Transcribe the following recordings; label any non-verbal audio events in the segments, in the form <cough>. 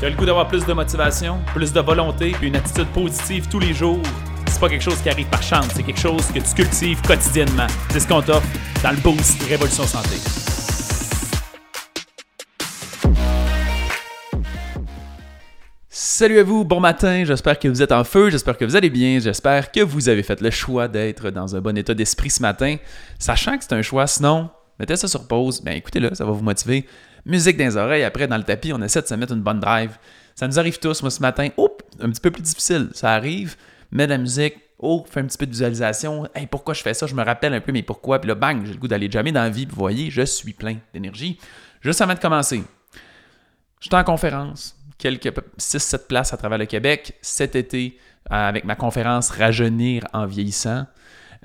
Tu as le goût d'avoir plus de motivation, plus de volonté, puis une attitude positive tous les jours? C'est pas quelque chose qui arrive par chance, c'est quelque chose que tu cultives quotidiennement. C'est ce qu'on t'offre dans le Boost Révolution Santé. Salut à vous, bon matin, j'espère que vous êtes en feu, j'espère que vous allez bien, j'espère que vous avez fait le choix d'être dans un bon état d'esprit ce matin, sachant que c'est un choix, sinon, mettez ça sur pause, ben écoutez-le, ça va vous motiver musique dans les oreilles. Après, dans le tapis, on essaie de se mettre une bonne drive. Ça nous arrive tous. Moi, ce matin, un petit peu plus difficile. Ça arrive, mets de la musique, oh, fais un petit peu de visualisation. Hey, pourquoi je fais ça? Je me rappelle un peu, mais pourquoi? Puis là, bang, j'ai le goût d'aller jamais dans la vie. Puis vous voyez, je suis plein d'énergie. Juste avant de commencer, je suis en conférence, quelques 6-7 places à travers le Québec. Cet été, avec ma conférence Rajeunir en vieillissant.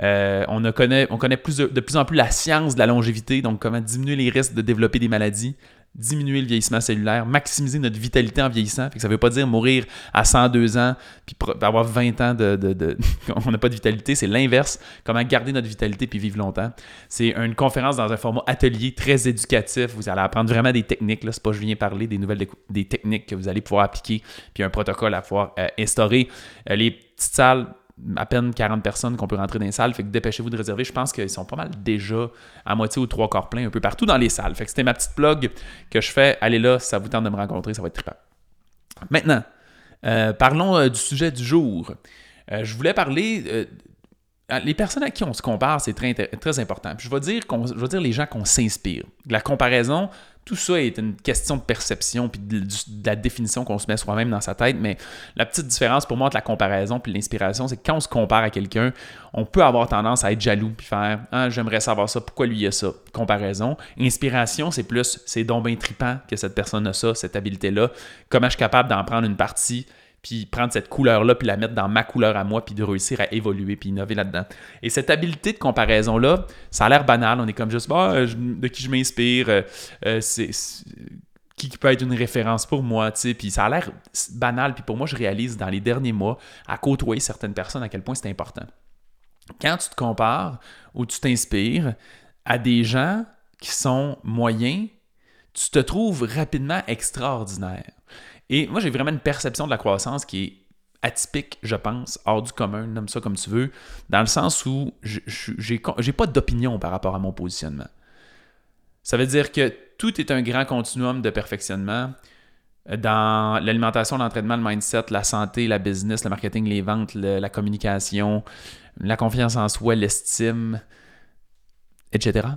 Euh, on, connaît, on connaît plus de, plus en plus la science de la longévité, donc comment diminuer les risques de développer des maladies, diminuer le vieillissement cellulaire, maximiser notre vitalité en vieillissant. ça ne veut pas dire mourir à 102 ans puis avoir 20 ans de. <laughs> on n'a pas de vitalité, c'est l'inverse. Comment garder notre vitalité puis vivre longtemps. C'est une conférence dans un format atelier très éducatif. Vous allez apprendre vraiment des techniques. Là, c'est pas je viens parler des nouvelles techniques que vous allez pouvoir appliquer puis un protocole à pouvoir euh, instaurer. Euh, les petites salles à peine 40 personnes qu'on peut rentrer dans les salles. Dépêchez-vous de réserver. Je pense qu'ils sont pas mal déjà à moitié ou trois quarts pleins un peu partout dans les salles. Fait que c'était ma petite plug que je fais. Allez là, ça vous tente de me rencontrer, ça va être trippant. Maintenant, euh, parlons euh, du sujet du jour. Euh, je voulais parler. Les personnes à qui on se compare, c'est très, très important. je vais dire, dire les gens qu'on s'inspire. La comparaison, tout ça est une question de perception puis de, la définition qu'on se met soi-même dans sa tête. Mais la petite différence pour moi entre la comparaison puis l'inspiration, c'est que quand on se compare à quelqu'un, on peut avoir tendance à être jaloux puis faire ah, j'aimerais savoir ça, pourquoi lui a ça. Comparaison. Inspiration, c'est plus c'est donc bien trippant que cette personne a ça, cette habileté-là. Comment je suis capable d'en prendre une partie puis prendre cette couleur-là, puis la mettre dans ma couleur à moi, puis de réussir à évoluer, puis innover là-dedans. Et cette habileté de comparaison-là, ça a l'air banal. On est comme juste, bah, de qui je m'inspire, euh, euh, c'est qui peut être une référence pour moi, tu sais, puis ça a l'air banal, puis pour moi, je réalise dans les derniers mois, à côtoyer certaines personnes, à quel point c'est important. Quand tu te compares ou tu t'inspires à des gens qui sont moyens, tu te trouves rapidement extraordinaire. Et moi, j'ai vraiment une perception de la croissance qui est atypique, je pense, hors du commun, nomme ça comme tu veux, dans le sens où je n'ai pas d'opinion par rapport à mon positionnement. Ça veut dire que tout est un grand continuum de perfectionnement dans l'alimentation, l'entraînement, le mindset, la santé, la business, le marketing, les ventes, la communication, la confiance en soi, l'estime, etc.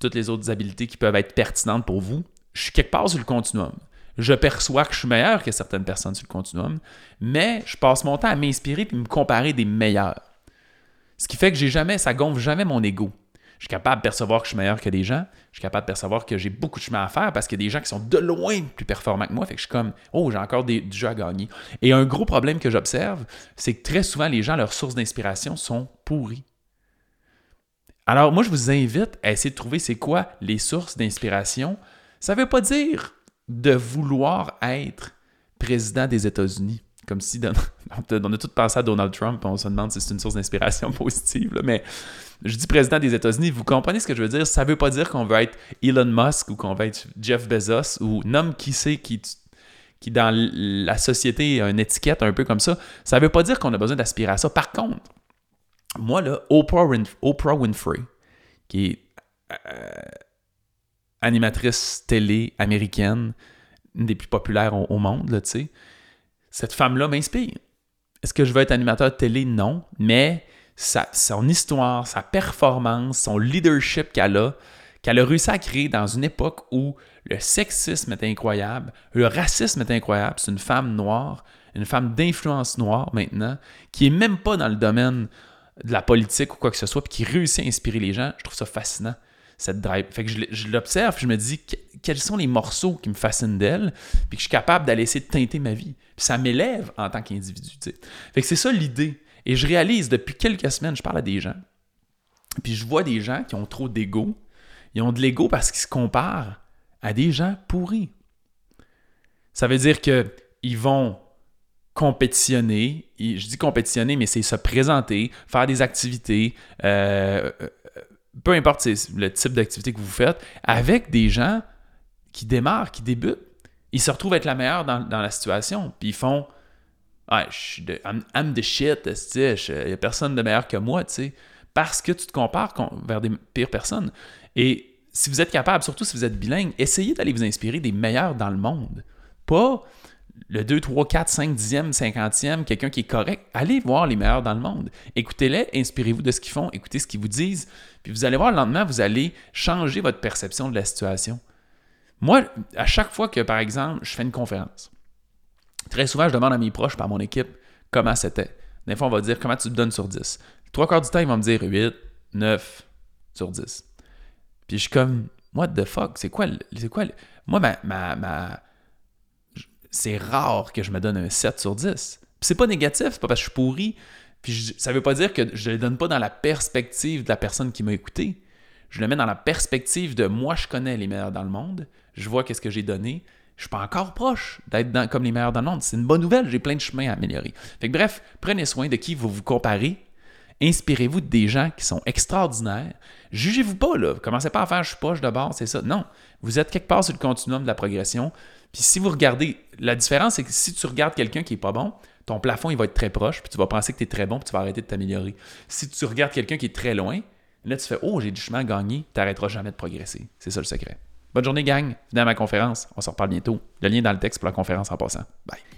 Toutes les autres habiletés qui peuvent être pertinentes pour vous. Je suis quelque part sur le continuum je perçois que je suis meilleur que certaines personnes sur le continuum, mais je passe mon temps à m'inspirer et me comparer des meilleurs. Ce qui fait que j'ai jamais, ça gonfle jamais mon ego. Je suis capable de percevoir que je suis meilleur que des gens. Je suis capable de percevoir que j'ai beaucoup de chemin à faire parce qu'il y a des gens qui sont de loin plus performants que moi. Fait que je suis comme, oh, j'ai encore du jeu à gagner. Et un gros problème que j'observe, c'est que très souvent, les gens, leurs sources d'inspiration sont pourries. Alors, moi, je vous invite à essayer de trouver c'est quoi les sources d'inspiration. Ça ne veut pas dire de vouloir être président des États-Unis. Comme si <laughs> on a tout pensé à Donald Trump, on se demande si c'est une source d'inspiration <laughs> positive. Mais je dis président des États-Unis, vous comprenez ce que je veux dire? Ça ne veut pas dire qu'on veut être Elon Musk ou qu'on veut être Jeff Bezos ou nomme qui qui, qui dans la société a une étiquette un peu comme ça. Ça ne veut pas dire qu'on a besoin d'aspirer à ça. Par contre, moi, là, Oprah, Winfrey, qui est euh, animatrice télé américaine, une des plus populaires au, monde, tu sais. Cette femme-là m'inspire. Est-ce que je veux être animateur télé? Non. Mais sa, son histoire, sa performance, son leadership qu'elle a, qu'elle a réussi à créer dans une époque où le sexisme est incroyable, le racisme est incroyable. C'est une femme noire, une femme d'influence noire maintenant, qui est même pas dans le domaine de la politique ou quoi que ce soit, puis qui réussit à inspirer les gens. Je trouve ça fascinant cette drive. Fait que je, l'observe, je me dis quels sont les morceaux qui me fascinent d'elle, puis que je suis capable d'aller essayer de teinter ma vie. Puis ça m'élève en tant qu'individu. Fait que c'est ça l'idée. Et je réalise depuis quelques semaines, je parle à des gens, puis je vois des gens qui ont trop d'ego. Ils ont de l'ego parce qu'ils se comparent à des gens pourris. Ça veut dire qu'ils vont compétitionner. Je dis compétitionner, mais c'est se présenter, faire des activités, euh, peu importe le type d'activité que vous faites, avec des gens qui démarrent, qui débutent. Ils se retrouvent être la meilleure dans, la situation, puis ils font je suis de. I'm, the shit, il n'y a personne de meilleur que moi, tu sais. Parce que tu te compares vers des pires personnes. Et si vous êtes capable, surtout si vous êtes bilingue, essayez d'aller vous inspirer des meilleurs dans le monde. Pas le 2, 3, 4, 5, 10e, 50e, quelqu'un qui est correct. Allez voir les meilleurs dans le monde. Écoutez-les, inspirez-vous de ce qu'ils font, écoutez ce qu'ils vous disent. Puis vous allez voir, le lendemain, vous allez changer votre perception de la situation. Moi, à chaque fois que, par exemple, je fais une conférence, Très souvent, je demande à mes proches, par mon équipe, comment c'était. Des fois, on va dire comment tu te donnes sur 10. Trois quarts du temps, ils vont me dire 8, 9 sur 10. Puis je suis comme, what the fuck, c'est quoi, c'est quoi, moi, ma, ma, c'est rare que je me donne un 7 sur 10. Puis c'est pas négatif, pas parce que je suis pourri. Puis ça veut pas dire que je le donne pas dans la perspective de la personne qui m'a écouté. Je le mets dans la perspective de moi, je connais les meilleurs dans le monde, je vois qu'est-ce que j'ai donné, je suis pas encore proche d'être comme les meilleurs dans le monde. C'est une bonne nouvelle, j'ai plein de chemins à améliorer. Fait bref, prenez soin de qui vous vous comparez. Inspirez-vous des gens qui sont extraordinaires. Jugez-vous pas, là. Commencez pas à faire je suis poche de bord, c'est ça. Non. Vous êtes quelque part sur le continuum de la progression. Puis si vous regardez, la différence, c'est que si tu regardes quelqu'un qui est pas bon, ton plafond, il va être très proche, puis tu vas penser que tu es très bon, puis tu vas arrêter de t'améliorer. Si tu regardes quelqu'un qui est très loin, là, tu fais Oh, j'ai du chemin à gagner, tu n'arrêteras jamais de progresser. C'est ça le secret. Bonne journée, gang. Venez à ma conférence. On se reparle bientôt. Le lien dans le texte pour la conférence en passant. Bye.